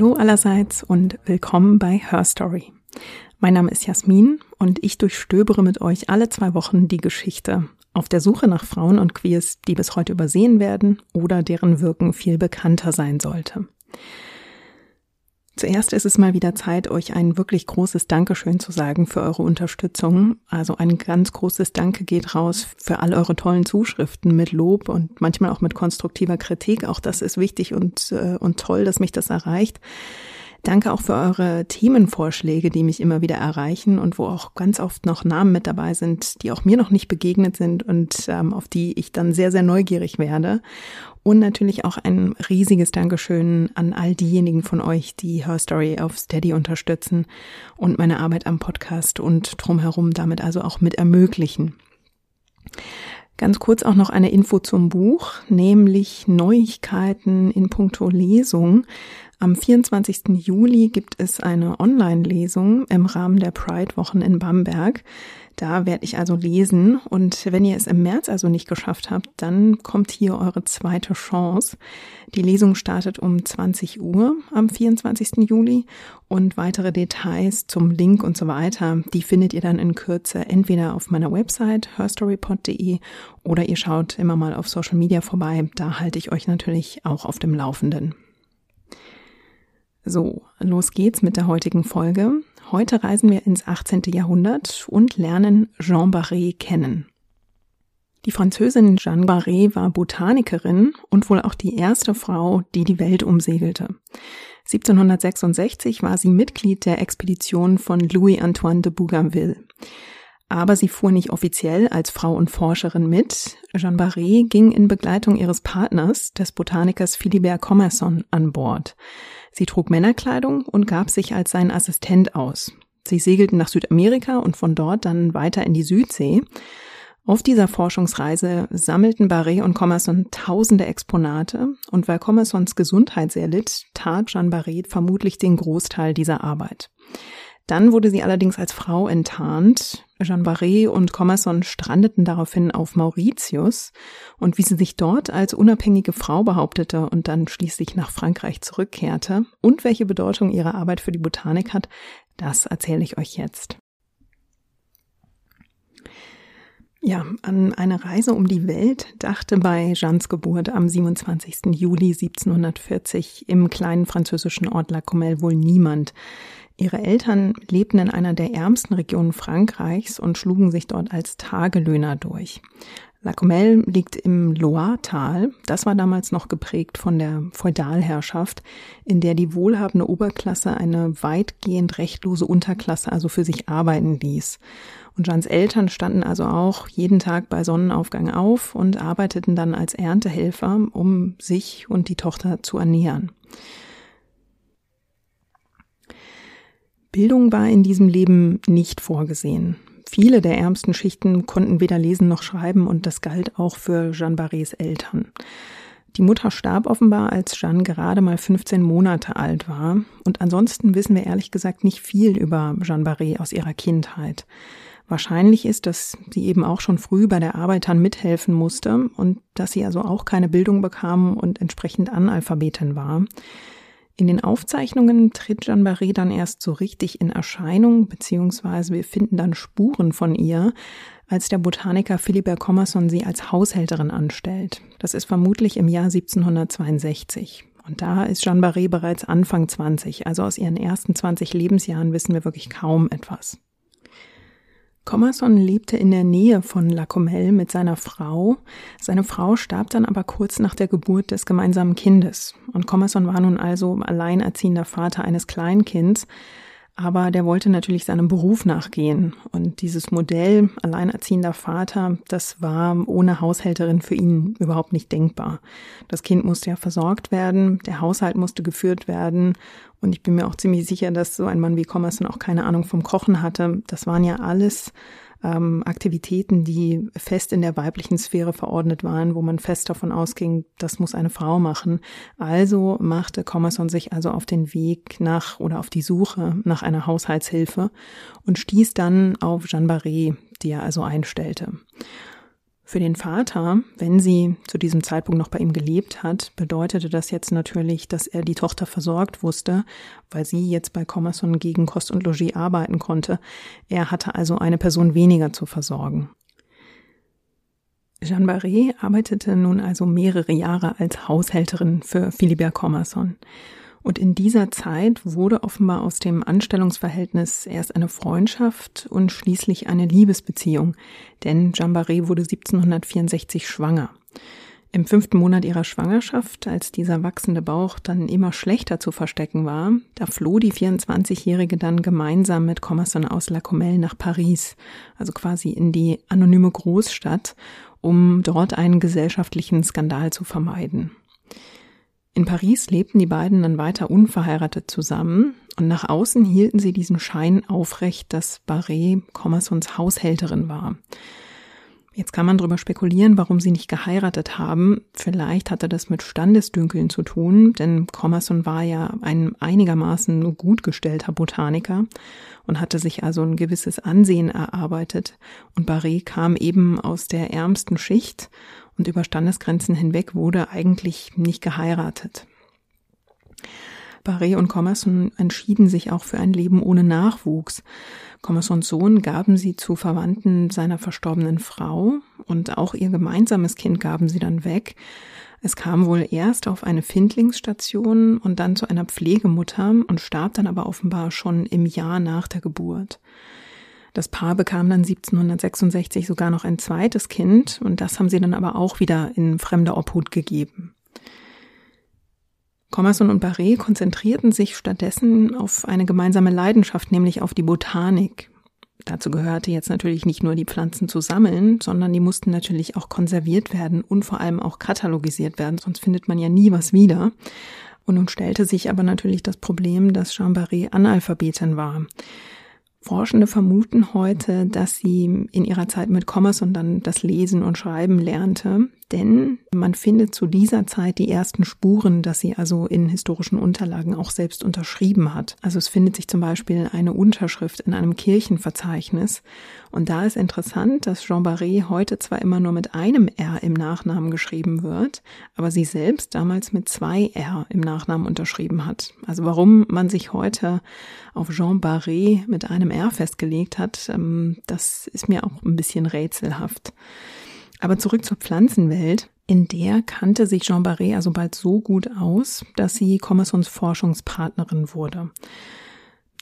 Hallo allerseits und willkommen bei Her Story. Mein Name ist Jasmin und ich durchstöbere mit euch alle zwei Wochen die Geschichte auf der Suche nach Frauen und Queers, die bis heute übersehen werden oder deren Wirken viel bekannter sein sollte. Zuerst ist es mal wieder Zeit, euch ein wirklich großes Dankeschön zu sagen für eure Unterstützung. Also ein ganz großes Danke geht raus für all eure tollen Zuschriften mit Lob und manchmal auch mit konstruktiver Kritik. Auch das ist wichtig und, äh, und toll, dass mich das erreicht. Danke auch für eure Themenvorschläge, die mich immer wieder erreichen und wo auch ganz oft noch Namen mit dabei sind, die auch mir noch nicht begegnet sind und ähm, auf die ich dann sehr, sehr neugierig werde. Und natürlich auch ein riesiges Dankeschön an all diejenigen von euch, die Her Story auf Steady unterstützen und meine Arbeit am Podcast und drumherum damit also auch mit ermöglichen. Ganz kurz auch noch eine Info zum Buch, nämlich Neuigkeiten in puncto Lesung. Am 24. Juli gibt es eine Online-Lesung im Rahmen der Pride-Wochen in Bamberg. Da werde ich also lesen und wenn ihr es im März also nicht geschafft habt, dann kommt hier eure zweite Chance. Die Lesung startet um 20 Uhr am 24. Juli und weitere Details zum Link und so weiter, die findet ihr dann in Kürze entweder auf meiner Website herstorypod.de oder ihr schaut immer mal auf Social Media vorbei. Da halte ich euch natürlich auch auf dem Laufenden. So, los geht's mit der heutigen Folge. Heute reisen wir ins 18. Jahrhundert und lernen Jean Barré kennen. Die Französin Jeanne Barré war Botanikerin und wohl auch die erste Frau, die die Welt umsegelte. 1766 war sie Mitglied der Expedition von Louis-Antoine de Bougainville. Aber sie fuhr nicht offiziell als Frau und Forscherin mit. Jeanne Barré ging in Begleitung ihres Partners, des Botanikers Philibert Commerson, an Bord. Sie trug Männerkleidung und gab sich als sein Assistent aus. Sie segelten nach Südamerika und von dort dann weiter in die Südsee. Auf dieser Forschungsreise sammelten Barré und Commerson tausende Exponate und weil Commersons Gesundheit sehr litt, tat Jeanne Barré vermutlich den Großteil dieser Arbeit. Dann wurde sie allerdings als Frau enttarnt. Jeanne Barré und Commerson strandeten daraufhin auf Mauritius und wie sie sich dort als unabhängige Frau behauptete und dann schließlich nach Frankreich zurückkehrte und welche Bedeutung ihre Arbeit für die Botanik hat, das erzähle ich euch jetzt. Ja, an eine Reise um die Welt dachte bei Jeannes Geburt am 27. Juli 1740 im kleinen französischen Ort La Comelle wohl niemand. Ihre Eltern lebten in einer der ärmsten Regionen Frankreichs und schlugen sich dort als Tagelöhner durch. La Comelle liegt im Loire-Tal. Das war damals noch geprägt von der Feudalherrschaft, in der die wohlhabende Oberklasse eine weitgehend rechtlose Unterklasse also für sich arbeiten ließ. Und Jeans Eltern standen also auch jeden Tag bei Sonnenaufgang auf und arbeiteten dann als Erntehelfer, um sich und die Tochter zu ernähren. Bildung war in diesem Leben nicht vorgesehen. Viele der ärmsten Schichten konnten weder lesen noch schreiben und das galt auch für Jeanne Barrés Eltern. Die Mutter starb offenbar, als Jeanne gerade mal 15 Monate alt war. Und ansonsten wissen wir ehrlich gesagt nicht viel über Jeanne Barré aus ihrer Kindheit. Wahrscheinlich ist, dass sie eben auch schon früh bei der Arbeitern mithelfen musste und dass sie also auch keine Bildung bekam und entsprechend Analphabetin war. In den Aufzeichnungen tritt Jeanne Barré dann erst so richtig in Erscheinung, beziehungsweise wir finden dann Spuren von ihr, als der Botaniker Philibert Commerson sie als Haushälterin anstellt. Das ist vermutlich im Jahr 1762. Und da ist Jeanne Barré bereits Anfang 20, also aus ihren ersten 20 Lebensjahren wissen wir wirklich kaum etwas. Commerson lebte in der Nähe von La Comelle mit seiner Frau. Seine Frau starb dann aber kurz nach der Geburt des gemeinsamen Kindes. Und Commerson war nun also alleinerziehender Vater eines Kleinkinds, aber der wollte natürlich seinem Beruf nachgehen. Und dieses Modell alleinerziehender Vater, das war ohne Haushälterin für ihn überhaupt nicht denkbar. Das Kind musste ja versorgt werden, der Haushalt musste geführt werden. Und ich bin mir auch ziemlich sicher, dass so ein Mann wie Commerson auch keine Ahnung vom Kochen hatte. Das waren ja alles ähm, Aktivitäten, die fest in der weiblichen Sphäre verordnet waren, wo man fest davon ausging, das muss eine Frau machen. Also machte Commerson sich also auf den Weg nach oder auf die Suche nach einer Haushaltshilfe und stieß dann auf Jeanne Barré, die er also einstellte. Für den Vater, wenn sie zu diesem Zeitpunkt noch bei ihm gelebt hat, bedeutete das jetzt natürlich, dass er die Tochter versorgt wusste, weil sie jetzt bei Commerson gegen Kost und Logis arbeiten konnte. Er hatte also eine Person weniger zu versorgen. Jeanne Barré arbeitete nun also mehrere Jahre als Haushälterin für Philibert Commerson. Und in dieser Zeit wurde offenbar aus dem Anstellungsverhältnis erst eine Freundschaft und schließlich eine Liebesbeziehung, denn Jambaré wurde 1764 schwanger. Im fünften Monat ihrer Schwangerschaft, als dieser wachsende Bauch dann immer schlechter zu verstecken war, da floh die 24-Jährige dann gemeinsam mit Commerson aus La Comelle nach Paris, also quasi in die anonyme Großstadt, um dort einen gesellschaftlichen Skandal zu vermeiden. In Paris lebten die beiden dann weiter unverheiratet zusammen und nach außen hielten sie diesen Schein aufrecht, dass Barré Commersons Haushälterin war. Jetzt kann man darüber spekulieren, warum sie nicht geheiratet haben. Vielleicht hatte das mit Standesdünkeln zu tun, denn Commerson war ja ein einigermaßen gut gestellter Botaniker und hatte sich also ein gewisses Ansehen erarbeitet. Und Barré kam eben aus der ärmsten Schicht und über Standesgrenzen hinweg wurde eigentlich nicht geheiratet. Barré und Commerson entschieden sich auch für ein Leben ohne Nachwuchs. Commersons Sohn gaben sie zu Verwandten seiner verstorbenen Frau und auch ihr gemeinsames Kind gaben sie dann weg. Es kam wohl erst auf eine Findlingsstation und dann zu einer Pflegemutter und starb dann aber offenbar schon im Jahr nach der Geburt. Das Paar bekam dann 1766 sogar noch ein zweites Kind und das haben sie dann aber auch wieder in fremder Obhut gegeben. Commerson und Barré konzentrierten sich stattdessen auf eine gemeinsame Leidenschaft, nämlich auf die Botanik. Dazu gehörte jetzt natürlich nicht nur die Pflanzen zu sammeln, sondern die mussten natürlich auch konserviert werden und vor allem auch katalogisiert werden, sonst findet man ja nie was wieder. Und nun stellte sich aber natürlich das Problem, dass Jean Barré Analphabetin war. Forschende vermuten heute, dass sie in ihrer Zeit mit Commerce und dann das Lesen und Schreiben lernte, denn man findet zu dieser Zeit die ersten Spuren, dass sie also in historischen Unterlagen auch selbst unterschrieben hat. Also es findet sich zum Beispiel eine Unterschrift in einem Kirchenverzeichnis. Und da ist interessant, dass Jean Barré heute zwar immer nur mit einem R im Nachnamen geschrieben wird, aber sie selbst damals mit zwei R im Nachnamen unterschrieben hat. Also warum man sich heute auf Jean Barré mit einem R festgelegt hat, ähm, das ist mir auch ein bisschen rätselhaft. Aber zurück zur Pflanzenwelt. In der kannte sich Jean Barré also bald so gut aus, dass sie Commersons Forschungspartnerin wurde.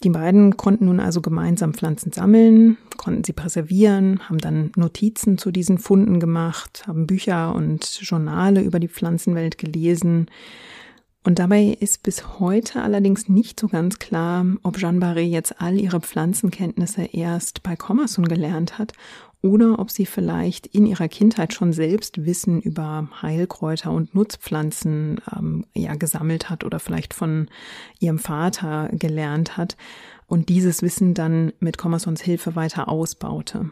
Die beiden konnten nun also gemeinsam Pflanzen sammeln, konnten sie präservieren, haben dann Notizen zu diesen Funden gemacht, haben Bücher und Journale über die Pflanzenwelt gelesen. Und dabei ist bis heute allerdings nicht so ganz klar, ob Jeanne Barré jetzt all ihre Pflanzenkenntnisse erst bei Commerson gelernt hat oder ob sie vielleicht in ihrer Kindheit schon selbst Wissen über Heilkräuter und Nutzpflanzen ähm, ja gesammelt hat oder vielleicht von ihrem Vater gelernt hat und dieses Wissen dann mit Commersons Hilfe weiter ausbaute.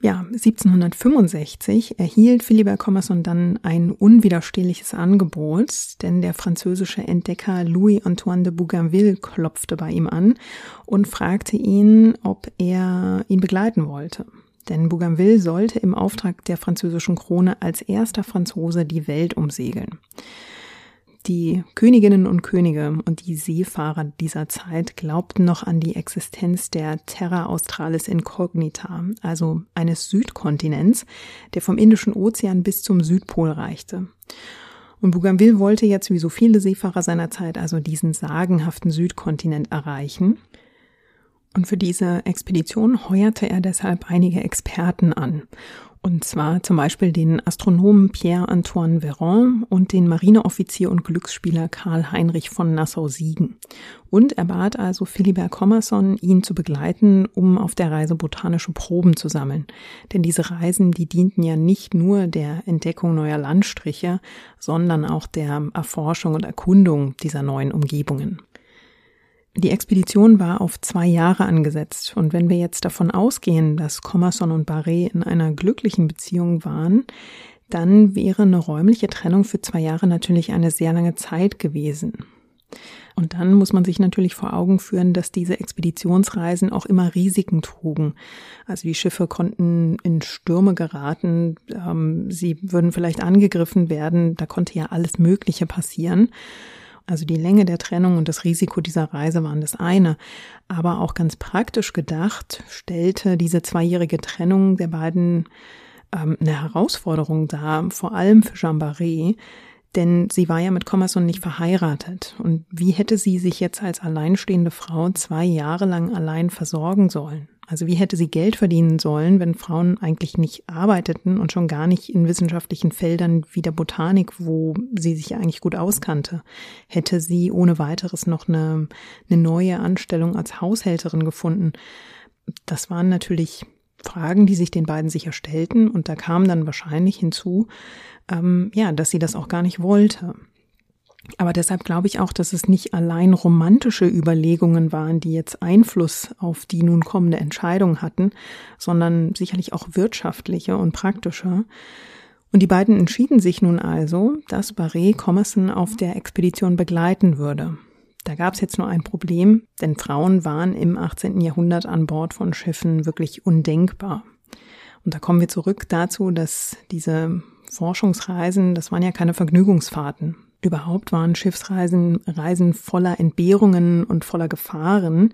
Ja, 1765 erhielt Philibert Commerson dann ein unwiderstehliches Angebot, denn der französische Entdecker Louis-Antoine de Bougainville klopfte bei ihm an und fragte ihn, ob er ihn begleiten wollte. Denn Bougainville sollte im Auftrag der französischen Krone als erster Franzose die Welt umsegeln. Die Königinnen und Könige und die Seefahrer dieser Zeit glaubten noch an die Existenz der Terra Australis Incognita, also eines Südkontinents, der vom Indischen Ozean bis zum Südpol reichte. Und Bougainville wollte jetzt wie so viele Seefahrer seiner Zeit also diesen sagenhaften Südkontinent erreichen. Und für diese Expedition heuerte er deshalb einige Experten an. Und zwar zum Beispiel den Astronomen Pierre-Antoine Véron und den Marineoffizier und Glücksspieler Karl Heinrich von Nassau-Siegen. Und er bat also Philibert Commerson, ihn zu begleiten, um auf der Reise botanische Proben zu sammeln. Denn diese Reisen, die dienten ja nicht nur der Entdeckung neuer Landstriche, sondern auch der Erforschung und Erkundung dieser neuen Umgebungen. Die Expedition war auf zwei Jahre angesetzt und wenn wir jetzt davon ausgehen, dass Commerson und Barré in einer glücklichen Beziehung waren, dann wäre eine räumliche Trennung für zwei Jahre natürlich eine sehr lange Zeit gewesen. Und dann muss man sich natürlich vor Augen führen, dass diese Expeditionsreisen auch immer Risiken trugen. Also die Schiffe konnten in Stürme geraten, ähm, sie würden vielleicht angegriffen werden, da konnte ja alles Mögliche passieren. Also die Länge der Trennung und das Risiko dieser Reise waren das eine. Aber auch ganz praktisch gedacht stellte diese zweijährige Trennung der beiden ähm, eine Herausforderung dar, vor allem für Jean Barré, denn sie war ja mit Commerson nicht verheiratet. Und wie hätte sie sich jetzt als alleinstehende Frau zwei Jahre lang allein versorgen sollen? Also wie hätte sie Geld verdienen sollen, wenn Frauen eigentlich nicht arbeiteten und schon gar nicht in wissenschaftlichen Feldern wie der Botanik, wo sie sich eigentlich gut auskannte? Hätte sie ohne weiteres noch eine, eine neue Anstellung als Haushälterin gefunden? Das waren natürlich Fragen, die sich den beiden sicher stellten. Und da kam dann wahrscheinlich hinzu, ähm, ja, dass sie das auch gar nicht wollte. Aber deshalb glaube ich auch, dass es nicht allein romantische Überlegungen waren, die jetzt Einfluss auf die nun kommende Entscheidung hatten, sondern sicherlich auch wirtschaftliche und praktische. Und die beiden entschieden sich nun also, dass Barré Commerson auf der Expedition begleiten würde. Da gab es jetzt nur ein Problem, denn Frauen waren im 18. Jahrhundert an Bord von Schiffen wirklich undenkbar. Und da kommen wir zurück dazu, dass diese Forschungsreisen, das waren ja keine Vergnügungsfahrten. Überhaupt waren Schiffsreisen Reisen voller Entbehrungen und voller Gefahren.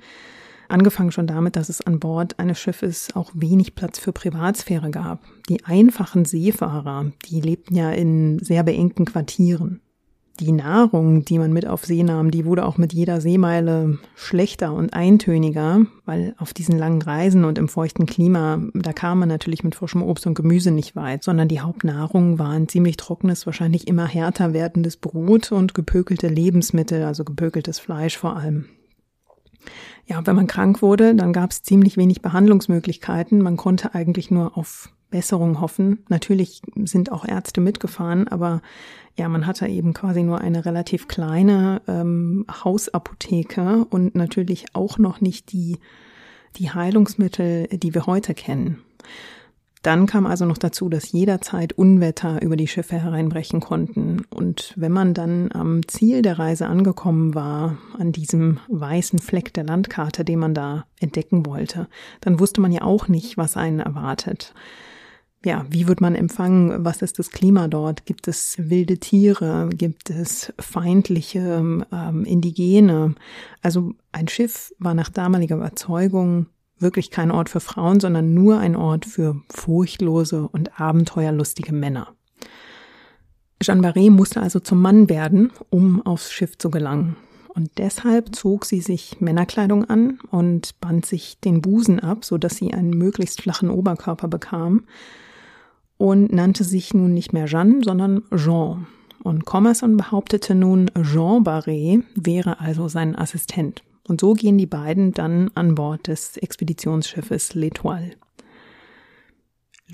Angefangen schon damit, dass es an Bord eines Schiffes auch wenig Platz für Privatsphäre gab. Die einfachen Seefahrer, die lebten ja in sehr beengten Quartieren die Nahrung, die man mit auf See nahm, die wurde auch mit jeder Seemeile schlechter und eintöniger, weil auf diesen langen Reisen und im feuchten Klima, da kam man natürlich mit frischem Obst und Gemüse nicht weit, sondern die Hauptnahrung waren ziemlich trockenes, wahrscheinlich immer härter werdendes Brot und gepökelte Lebensmittel, also gepökeltes Fleisch vor allem. Ja, wenn man krank wurde, dann gab es ziemlich wenig Behandlungsmöglichkeiten. Man konnte eigentlich nur auf Besserung hoffen. Natürlich sind auch Ärzte mitgefahren, aber ja, man hatte eben quasi nur eine relativ kleine ähm, Hausapotheke und natürlich auch noch nicht die, die Heilungsmittel, die wir heute kennen. Dann kam also noch dazu, dass jederzeit Unwetter über die Schiffe hereinbrechen konnten. Und wenn man dann am Ziel der Reise angekommen war, an diesem weißen Fleck der Landkarte, den man da entdecken wollte, dann wusste man ja auch nicht, was einen erwartet ja, wie wird man empfangen? Was ist das Klima dort? Gibt es wilde Tiere? Gibt es feindliche ähm, Indigene? Also ein Schiff war nach damaliger Überzeugung wirklich kein Ort für Frauen, sondern nur ein Ort für furchtlose und abenteuerlustige Männer. Jeanne Barré musste also zum Mann werden, um aufs Schiff zu gelangen. Und deshalb zog sie sich Männerkleidung an und band sich den Busen ab, so dass sie einen möglichst flachen Oberkörper bekam und nannte sich nun nicht mehr Jeanne, sondern Jean. Und Commerson behauptete nun, Jean Barré wäre also sein Assistent. Und so gehen die beiden dann an Bord des Expeditionsschiffes L'Etoile.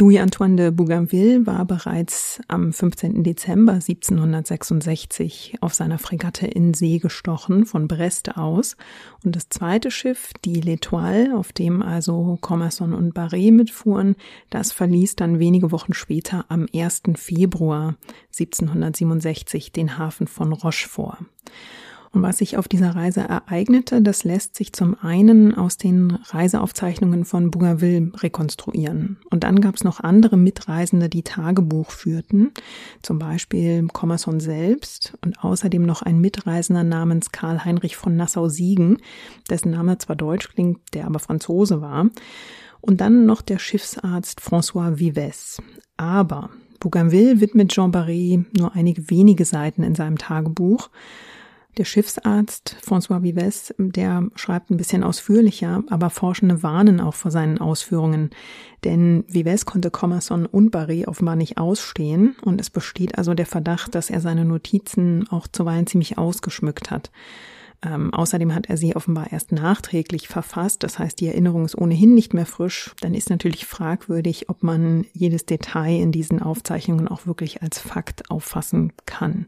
Louis-Antoine de Bougainville war bereits am 15. Dezember 1766 auf seiner Fregatte in See gestochen von Brest aus und das zweite Schiff, die L'Etoile, auf dem also Commerson und Barré mitfuhren, das verließ dann wenige Wochen später am 1. Februar 1767 den Hafen von Rochefort. Und was sich auf dieser Reise ereignete, das lässt sich zum einen aus den Reiseaufzeichnungen von Bougainville rekonstruieren. Und dann gab es noch andere Mitreisende, die Tagebuch führten, zum Beispiel Commerson selbst und außerdem noch ein Mitreisender namens Karl Heinrich von Nassau-Siegen, dessen Name zwar deutsch klingt, der aber Franzose war. Und dann noch der Schiffsarzt François Vives. Aber Bougainville widmet Jean Barré nur einige wenige Seiten in seinem Tagebuch. Der Schiffsarzt François Vives, der schreibt ein bisschen ausführlicher, aber Forschende warnen auch vor seinen Ausführungen. Denn Vives konnte Commerson und Barry offenbar nicht ausstehen und es besteht also der Verdacht, dass er seine Notizen auch zuweilen ziemlich ausgeschmückt hat. Ähm, außerdem hat er sie offenbar erst nachträglich verfasst, das heißt, die Erinnerung ist ohnehin nicht mehr frisch. Dann ist natürlich fragwürdig, ob man jedes Detail in diesen Aufzeichnungen auch wirklich als Fakt auffassen kann.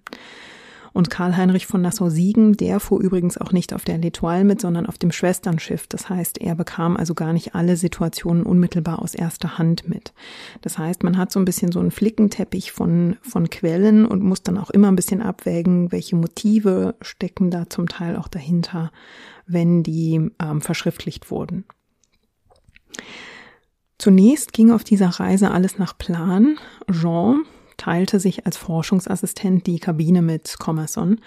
Und Karl Heinrich von Nassau-Siegen, der fuhr übrigens auch nicht auf der L'Etoile mit, sondern auf dem Schwesternschiff. Das heißt, er bekam also gar nicht alle Situationen unmittelbar aus erster Hand mit. Das heißt, man hat so ein bisschen so einen Flickenteppich von, von Quellen und muss dann auch immer ein bisschen abwägen, welche Motive stecken da zum Teil auch dahinter, wenn die ähm, verschriftlicht wurden. Zunächst ging auf dieser Reise alles nach Plan. Jean, teilte sich als Forschungsassistent die Kabine mit Commerson.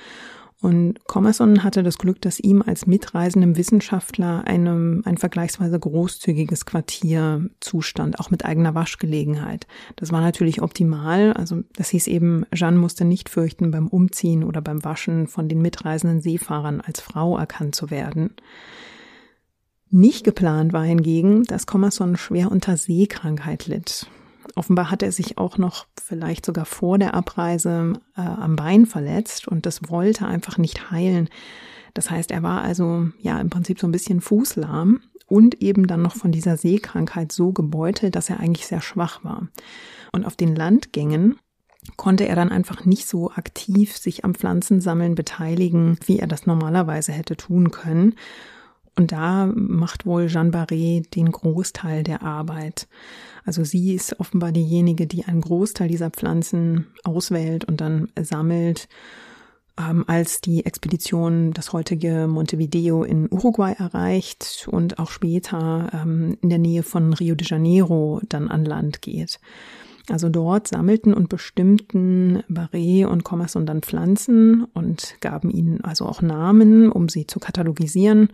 Und Commerson hatte das Glück, dass ihm als mitreisendem Wissenschaftler einem, ein vergleichsweise großzügiges Quartier zustand, auch mit eigener Waschgelegenheit. Das war natürlich optimal. Also das hieß eben, Jeanne musste nicht fürchten, beim Umziehen oder beim Waschen von den mitreisenden Seefahrern als Frau erkannt zu werden. Nicht geplant war hingegen, dass Commerson schwer unter Seekrankheit litt. Offenbar hat er sich auch noch vielleicht sogar vor der Abreise äh, am Bein verletzt und das wollte einfach nicht heilen. Das heißt, er war also ja im Prinzip so ein bisschen fußlahm und eben dann noch von dieser Seekrankheit so gebeutelt, dass er eigentlich sehr schwach war. Und auf den Landgängen konnte er dann einfach nicht so aktiv sich am Pflanzensammeln beteiligen, wie er das normalerweise hätte tun können. Und da macht wohl Jeanne Barré den Großteil der Arbeit. Also sie ist offenbar diejenige, die einen Großteil dieser Pflanzen auswählt und dann sammelt. Ähm, als die Expedition das heutige Montevideo in Uruguay erreicht und auch später ähm, in der Nähe von Rio de Janeiro dann an Land geht. Also dort sammelten und bestimmten Barré und Commerson dann Pflanzen und gaben ihnen also auch Namen, um sie zu katalogisieren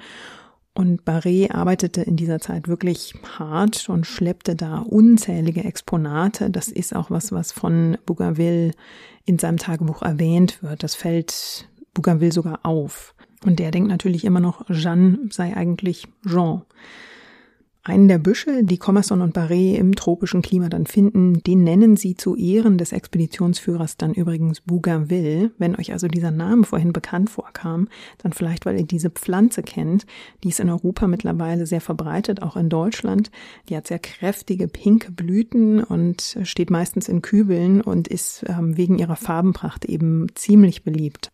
und Barré arbeitete in dieser Zeit wirklich hart und schleppte da unzählige Exponate. Das ist auch was, was von Bougainville in seinem Tagebuch erwähnt wird. Das fällt Bougainville sogar auf. Und der denkt natürlich immer noch, Jeanne sei eigentlich Jean. Einen der Büsche, die Commerson und Barré im tropischen Klima dann finden, den nennen sie zu Ehren des Expeditionsführers dann übrigens Bougainville. Wenn euch also dieser Name vorhin bekannt vorkam, dann vielleicht, weil ihr diese Pflanze kennt. Die ist in Europa mittlerweile sehr verbreitet, auch in Deutschland. Die hat sehr kräftige pinke Blüten und steht meistens in Kübeln und ist ähm, wegen ihrer Farbenpracht eben ziemlich beliebt.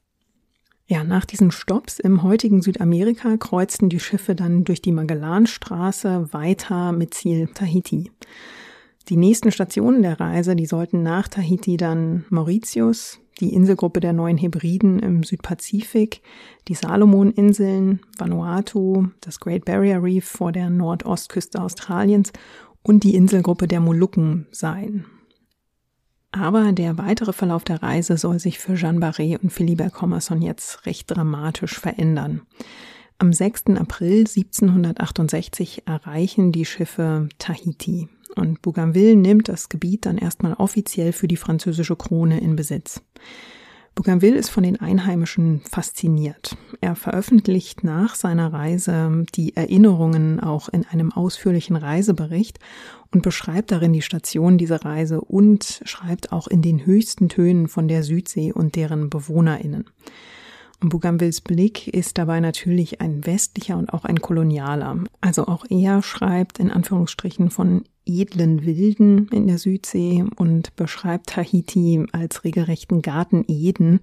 Ja, nach diesen Stops im heutigen Südamerika kreuzten die Schiffe dann durch die Magellanstraße weiter mit Ziel Tahiti. Die nächsten Stationen der Reise, die sollten nach Tahiti dann Mauritius, die Inselgruppe der Neuen Hebriden im Südpazifik, die Salomoninseln, Vanuatu, das Great Barrier Reef vor der Nordostküste Australiens und die Inselgruppe der Molukken sein. Aber der weitere Verlauf der Reise soll sich für Jeanne Barré und Philibert Commerson jetzt recht dramatisch verändern. Am 6. April 1768 erreichen die Schiffe Tahiti und Bougainville nimmt das Gebiet dann erstmal offiziell für die französische Krone in Besitz. Bougainville ist von den Einheimischen fasziniert. Er veröffentlicht nach seiner Reise die Erinnerungen auch in einem ausführlichen Reisebericht und beschreibt darin die Station dieser Reise und schreibt auch in den höchsten Tönen von der Südsee und deren BewohnerInnen. Und Bougainvilles Blick ist dabei natürlich ein westlicher und auch ein kolonialer. Also auch er schreibt in Anführungsstrichen von edlen Wilden in der Südsee und beschreibt Tahiti als regelrechten Garten Eden.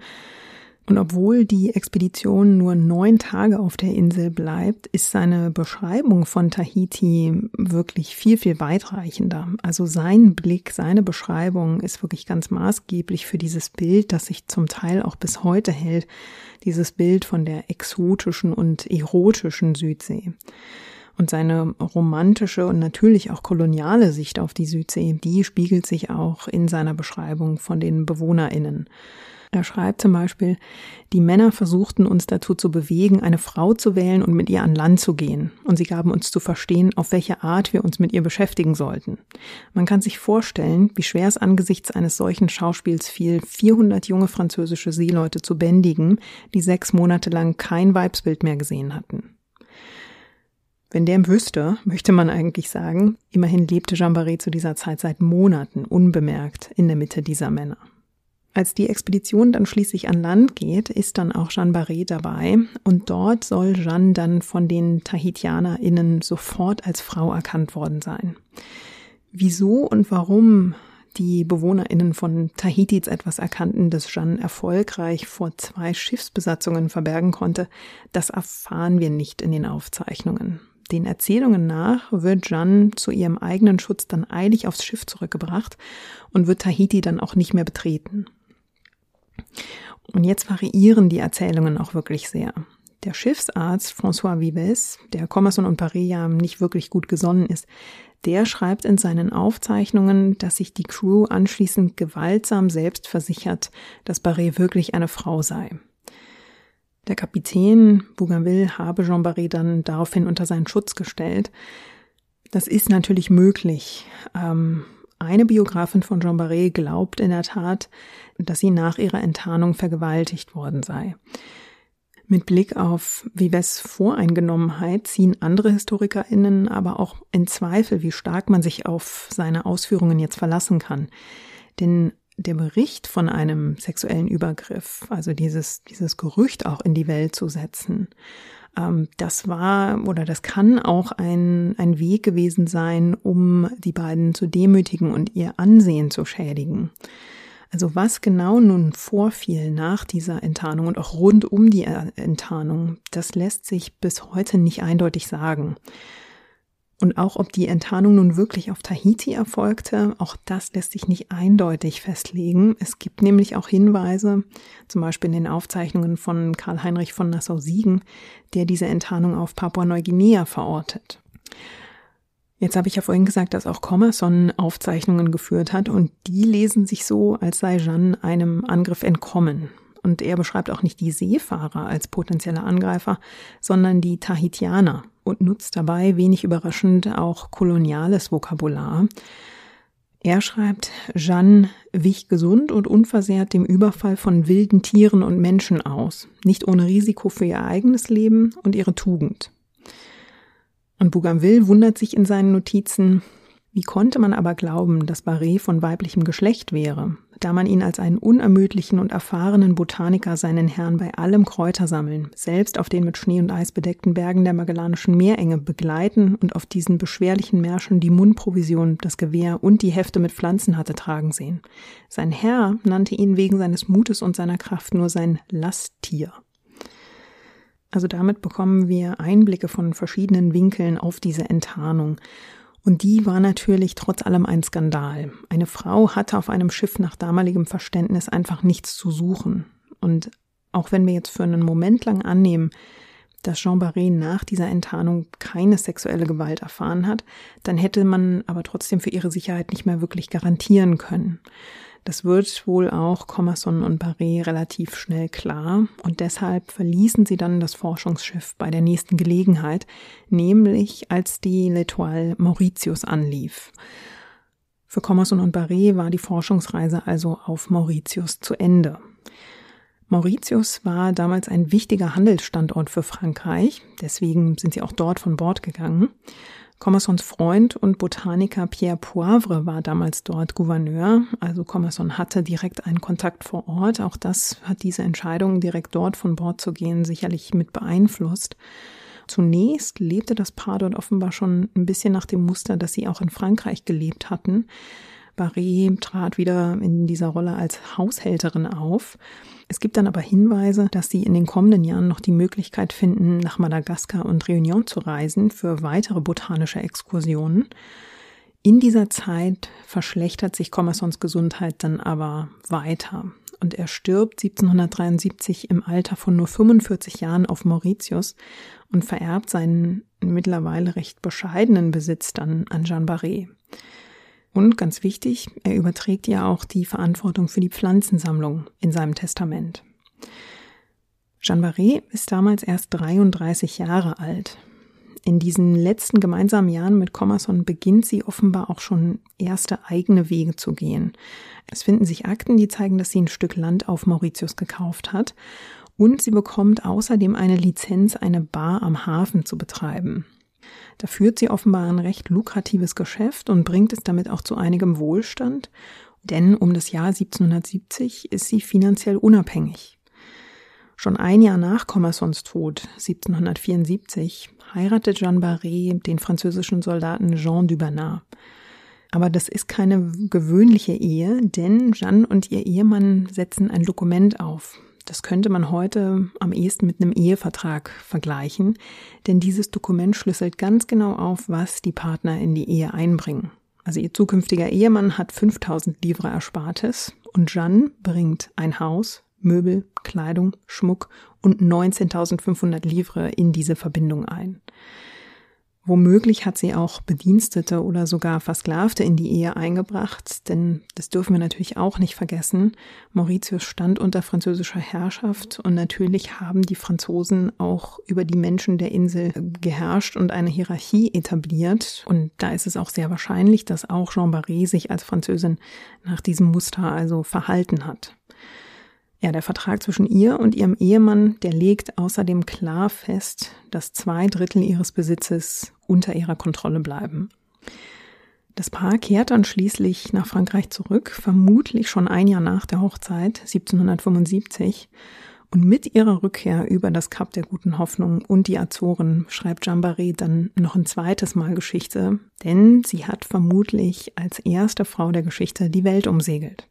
Und obwohl die Expedition nur neun Tage auf der Insel bleibt, ist seine Beschreibung von Tahiti wirklich viel, viel weitreichender. Also sein Blick, seine Beschreibung ist wirklich ganz maßgeblich für dieses Bild, das sich zum Teil auch bis heute hält, dieses Bild von der exotischen und erotischen Südsee. Und seine romantische und natürlich auch koloniale Sicht auf die Südsee, die spiegelt sich auch in seiner Beschreibung von den BewohnerInnen. Er schreibt zum Beispiel, die Männer versuchten uns dazu zu bewegen, eine Frau zu wählen und mit ihr an Land zu gehen. Und sie gaben uns zu verstehen, auf welche Art wir uns mit ihr beschäftigen sollten. Man kann sich vorstellen, wie schwer es angesichts eines solchen Schauspiels fiel, 400 junge französische Seeleute zu bändigen, die sechs Monate lang kein Weibsbild mehr gesehen hatten. Wenn der wüsste, möchte man eigentlich sagen, immerhin lebte Jean Barré zu dieser Zeit seit Monaten unbemerkt in der Mitte dieser Männer. Als die Expedition dann schließlich an Land geht, ist dann auch Jeanne Barré dabei und dort soll Jeanne dann von den TahitianerInnen sofort als Frau erkannt worden sein. Wieso und warum die BewohnerInnen von Tahiti etwas erkannten, das Jeanne erfolgreich vor zwei Schiffsbesatzungen verbergen konnte, das erfahren wir nicht in den Aufzeichnungen. Den Erzählungen nach wird Jeanne zu ihrem eigenen Schutz dann eilig aufs Schiff zurückgebracht und wird Tahiti dann auch nicht mehr betreten. Und jetzt variieren die Erzählungen auch wirklich sehr. Der Schiffsarzt François Vives, der Commerson und Paré ja nicht wirklich gut gesonnen ist, der schreibt in seinen Aufzeichnungen, dass sich die Crew anschließend gewaltsam selbst versichert, dass Barré wirklich eine Frau sei. Der Kapitän Bougainville habe Jean Barré dann daraufhin unter seinen Schutz gestellt. Das ist natürlich möglich. Ähm, eine Biografin von Jean Barré glaubt in der Tat, dass sie nach ihrer Enttarnung vergewaltigt worden sei. Mit Blick auf Vives Voreingenommenheit ziehen andere HistorikerInnen aber auch in Zweifel, wie stark man sich auf seine Ausführungen jetzt verlassen kann. Denn der Bericht von einem sexuellen Übergriff, also dieses, dieses Gerücht auch in die Welt zu setzen, ähm, das war oder das kann auch ein, ein Weg gewesen sein, um die beiden zu demütigen und ihr Ansehen zu schädigen. Also was genau nun vorfiel nach dieser Enttarnung und auch rund um die Enttarnung, das lässt sich bis heute nicht eindeutig sagen. Und auch ob die Enttarnung nun wirklich auf Tahiti erfolgte, auch das lässt sich nicht eindeutig festlegen. Es gibt nämlich auch Hinweise, zum Beispiel in den Aufzeichnungen von Karl Heinrich von Nassau-Siegen, der diese Enttarnung auf Papua-Neuguinea verortet. Jetzt habe ich ja vorhin gesagt, dass auch Commerson Aufzeichnungen geführt hat und die lesen sich so, als sei Jeanne einem Angriff entkommen. Und er beschreibt auch nicht die Seefahrer als potenzielle Angreifer, sondern die Tahitianer und nutzt dabei wenig überraschend auch koloniales Vokabular. Er schreibt, Jeanne wich gesund und unversehrt dem Überfall von wilden Tieren und Menschen aus, nicht ohne Risiko für ihr eigenes Leben und ihre Tugend. Und Bougainville wundert sich in seinen Notizen, wie konnte man aber glauben, dass Barré von weiblichem Geschlecht wäre, da man ihn als einen unermüdlichen und erfahrenen Botaniker seinen Herrn bei allem Kräutersammeln, selbst auf den mit Schnee und Eis bedeckten Bergen der Magellanischen Meerenge begleiten und auf diesen beschwerlichen Märschen die Mundprovision, das Gewehr und die Hefte mit Pflanzen hatte tragen sehen. Sein Herr nannte ihn wegen seines Mutes und seiner Kraft nur sein Lasttier. Also damit bekommen wir Einblicke von verschiedenen Winkeln auf diese Enttarnung. Und die war natürlich trotz allem ein Skandal. Eine Frau hatte auf einem Schiff nach damaligem Verständnis einfach nichts zu suchen. Und auch wenn wir jetzt für einen Moment lang annehmen, dass Jean Barré nach dieser Enttarnung keine sexuelle Gewalt erfahren hat, dann hätte man aber trotzdem für ihre Sicherheit nicht mehr wirklich garantieren können. Das wird wohl auch Commerson und Barré relativ schnell klar und deshalb verließen sie dann das Forschungsschiff bei der nächsten Gelegenheit, nämlich als die L'Etoile Mauritius anlief. Für Commerson und Barré war die Forschungsreise also auf Mauritius zu Ende. Mauritius war damals ein wichtiger Handelsstandort für Frankreich, deswegen sind sie auch dort von Bord gegangen. Commersons Freund und Botaniker Pierre Poivre war damals dort Gouverneur, also Commerson hatte direkt einen Kontakt vor Ort. Auch das hat diese Entscheidung, direkt dort von Bord zu gehen, sicherlich mit beeinflusst. Zunächst lebte das Paar dort offenbar schon ein bisschen nach dem Muster, das sie auch in Frankreich gelebt hatten. Barré trat wieder in dieser Rolle als Haushälterin auf. Es gibt dann aber Hinweise, dass sie in den kommenden Jahren noch die Möglichkeit finden, nach Madagaskar und Réunion zu reisen für weitere botanische Exkursionen. In dieser Zeit verschlechtert sich Commersons Gesundheit dann aber weiter und er stirbt 1773 im Alter von nur 45 Jahren auf Mauritius und vererbt seinen mittlerweile recht bescheidenen Besitz dann an Jean Barré. Und ganz wichtig, er überträgt ja auch die Verantwortung für die Pflanzensammlung in seinem Testament. Jean Barré ist damals erst 33 Jahre alt. In diesen letzten gemeinsamen Jahren mit Commerson beginnt sie offenbar auch schon erste eigene Wege zu gehen. Es finden sich Akten, die zeigen, dass sie ein Stück Land auf Mauritius gekauft hat und sie bekommt außerdem eine Lizenz, eine Bar am Hafen zu betreiben. Da führt sie offenbar ein recht lukratives Geschäft und bringt es damit auch zu einigem Wohlstand, denn um das Jahr 1770 ist sie finanziell unabhängig. Schon ein Jahr nach Commersons Tod, 1774, heiratet Jeanne Barré den französischen Soldaten Jean Dubernard. Aber das ist keine gewöhnliche Ehe, denn Jeanne und ihr Ehemann setzen ein Dokument auf. Das könnte man heute am ehesten mit einem Ehevertrag vergleichen, denn dieses Dokument schlüsselt ganz genau auf, was die Partner in die Ehe einbringen. Also ihr zukünftiger Ehemann hat 5000 Livre Erspartes und Jeanne bringt ein Haus, Möbel, Kleidung, Schmuck und 19.500 Livre in diese Verbindung ein. Womöglich hat sie auch Bedienstete oder sogar Versklavte in die Ehe eingebracht, denn das dürfen wir natürlich auch nicht vergessen. Mauritius stand unter französischer Herrschaft und natürlich haben die Franzosen auch über die Menschen der Insel geherrscht und eine Hierarchie etabliert. Und da ist es auch sehr wahrscheinlich, dass auch Jean Barré sich als Französin nach diesem Muster also verhalten hat. Ja, der Vertrag zwischen ihr und ihrem Ehemann, der legt außerdem klar fest, dass zwei Drittel ihres Besitzes unter ihrer Kontrolle bleiben. Das Paar kehrt dann schließlich nach Frankreich zurück, vermutlich schon ein Jahr nach der Hochzeit, 1775. Und mit ihrer Rückkehr über das Kap der Guten Hoffnung und die Azoren schreibt Jambaré dann noch ein zweites Mal Geschichte, denn sie hat vermutlich als erste Frau der Geschichte die Welt umsegelt.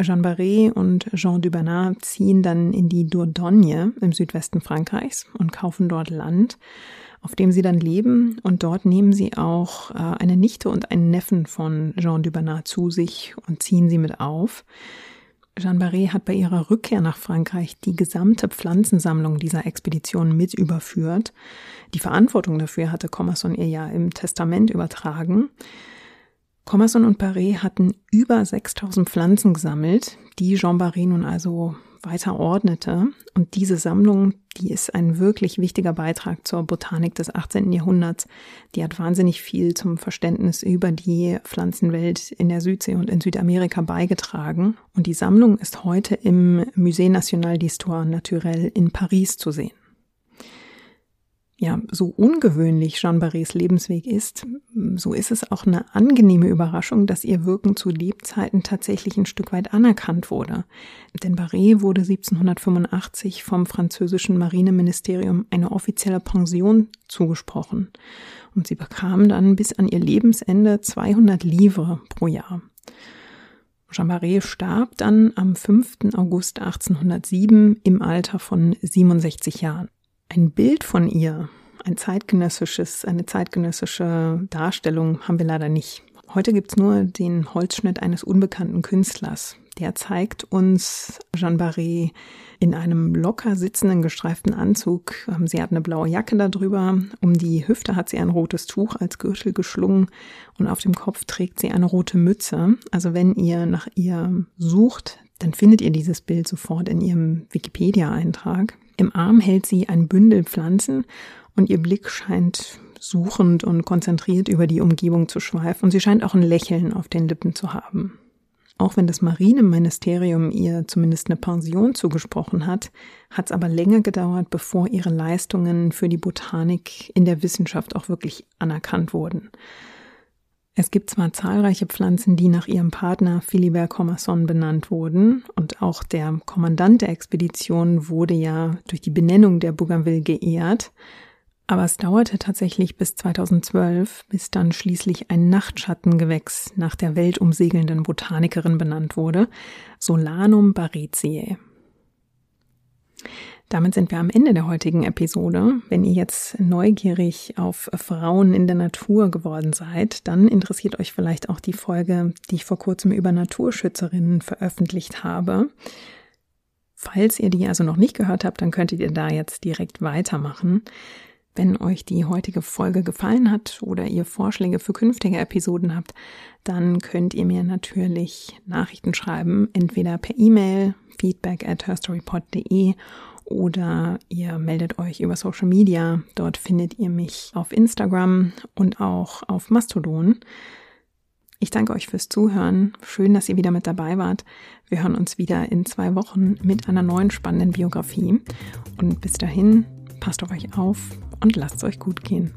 Jean Barré und Jean Dubernat ziehen dann in die Dordogne im Südwesten Frankreichs und kaufen dort Land, auf dem sie dann leben. Und dort nehmen sie auch äh, eine Nichte und einen Neffen von Jean Dubernat zu sich und ziehen sie mit auf. Jean Barré hat bei ihrer Rückkehr nach Frankreich die gesamte Pflanzensammlung dieser Expedition mit überführt. Die Verantwortung dafür hatte Commerson ihr ja im Testament übertragen. Commerson und Barré hatten über 6000 Pflanzen gesammelt, die Jean Barré nun also weiter ordnete. Und diese Sammlung, die ist ein wirklich wichtiger Beitrag zur Botanik des 18. Jahrhunderts. Die hat wahnsinnig viel zum Verständnis über die Pflanzenwelt in der Südsee und in Südamerika beigetragen. Und die Sammlung ist heute im Musée National d'Histoire Naturelle in Paris zu sehen ja, so ungewöhnlich Jean Barrés Lebensweg ist, so ist es auch eine angenehme Überraschung, dass ihr Wirken zu Lebzeiten tatsächlich ein Stück weit anerkannt wurde. Denn Barré wurde 1785 vom französischen Marineministerium eine offizielle Pension zugesprochen. Und sie bekam dann bis an ihr Lebensende 200 Livres pro Jahr. Jean Barré starb dann am 5. August 1807 im Alter von 67 Jahren. Ein Bild von ihr, ein zeitgenössisches, eine zeitgenössische Darstellung haben wir leider nicht. Heute gibt's nur den Holzschnitt eines unbekannten Künstlers. Der zeigt uns Jeanne Barré in einem locker sitzenden gestreiften Anzug. Ähm, sie hat eine blaue Jacke darüber. Um die Hüfte hat sie ein rotes Tuch als Gürtel geschlungen und auf dem Kopf trägt sie eine rote Mütze. Also wenn ihr nach ihr sucht, dann findet ihr dieses Bild sofort in ihrem Wikipedia-Eintrag. Im Arm hält sie ein Bündel Pflanzen und ihr Blick scheint suchend und konzentriert über die Umgebung zu schweifen und sie scheint auch ein Lächeln auf den Lippen zu haben. Auch wenn das Marineministerium ihr zumindest eine Pension zugesprochen hat, hat es aber länger gedauert, bevor ihre Leistungen für die Botanik in der Wissenschaft auch wirklich anerkannt wurden. Es gibt zwar zahlreiche Pflanzen, die nach ihrem Partner Philibert Commerson benannt wurden, und auch der Kommandant der Expedition wurde ja durch die Benennung der Bougainville geehrt, aber es dauerte tatsächlich bis 2012, bis dann schließlich ein Nachtschattengewächs nach der weltumsegelnden Botanikerin benannt wurde, Solanum baretiae. Damit sind wir am Ende der heutigen Episode. Wenn ihr jetzt neugierig auf Frauen in der Natur geworden seid, dann interessiert euch vielleicht auch die Folge, die ich vor kurzem über Naturschützerinnen veröffentlicht habe. Falls ihr die also noch nicht gehört habt, dann könntet ihr da jetzt direkt weitermachen. Wenn euch die heutige Folge gefallen hat oder ihr Vorschläge für künftige Episoden habt, dann könnt ihr mir natürlich Nachrichten schreiben, entweder per E-Mail feedback at herstorypod.de oder ihr meldet euch über Social Media. Dort findet ihr mich auf Instagram und auch auf Mastodon. Ich danke euch fürs Zuhören. Schön, dass ihr wieder mit dabei wart. Wir hören uns wieder in zwei Wochen mit einer neuen spannenden Biografie. Und bis dahin, passt auf euch auf und lasst es euch gut gehen.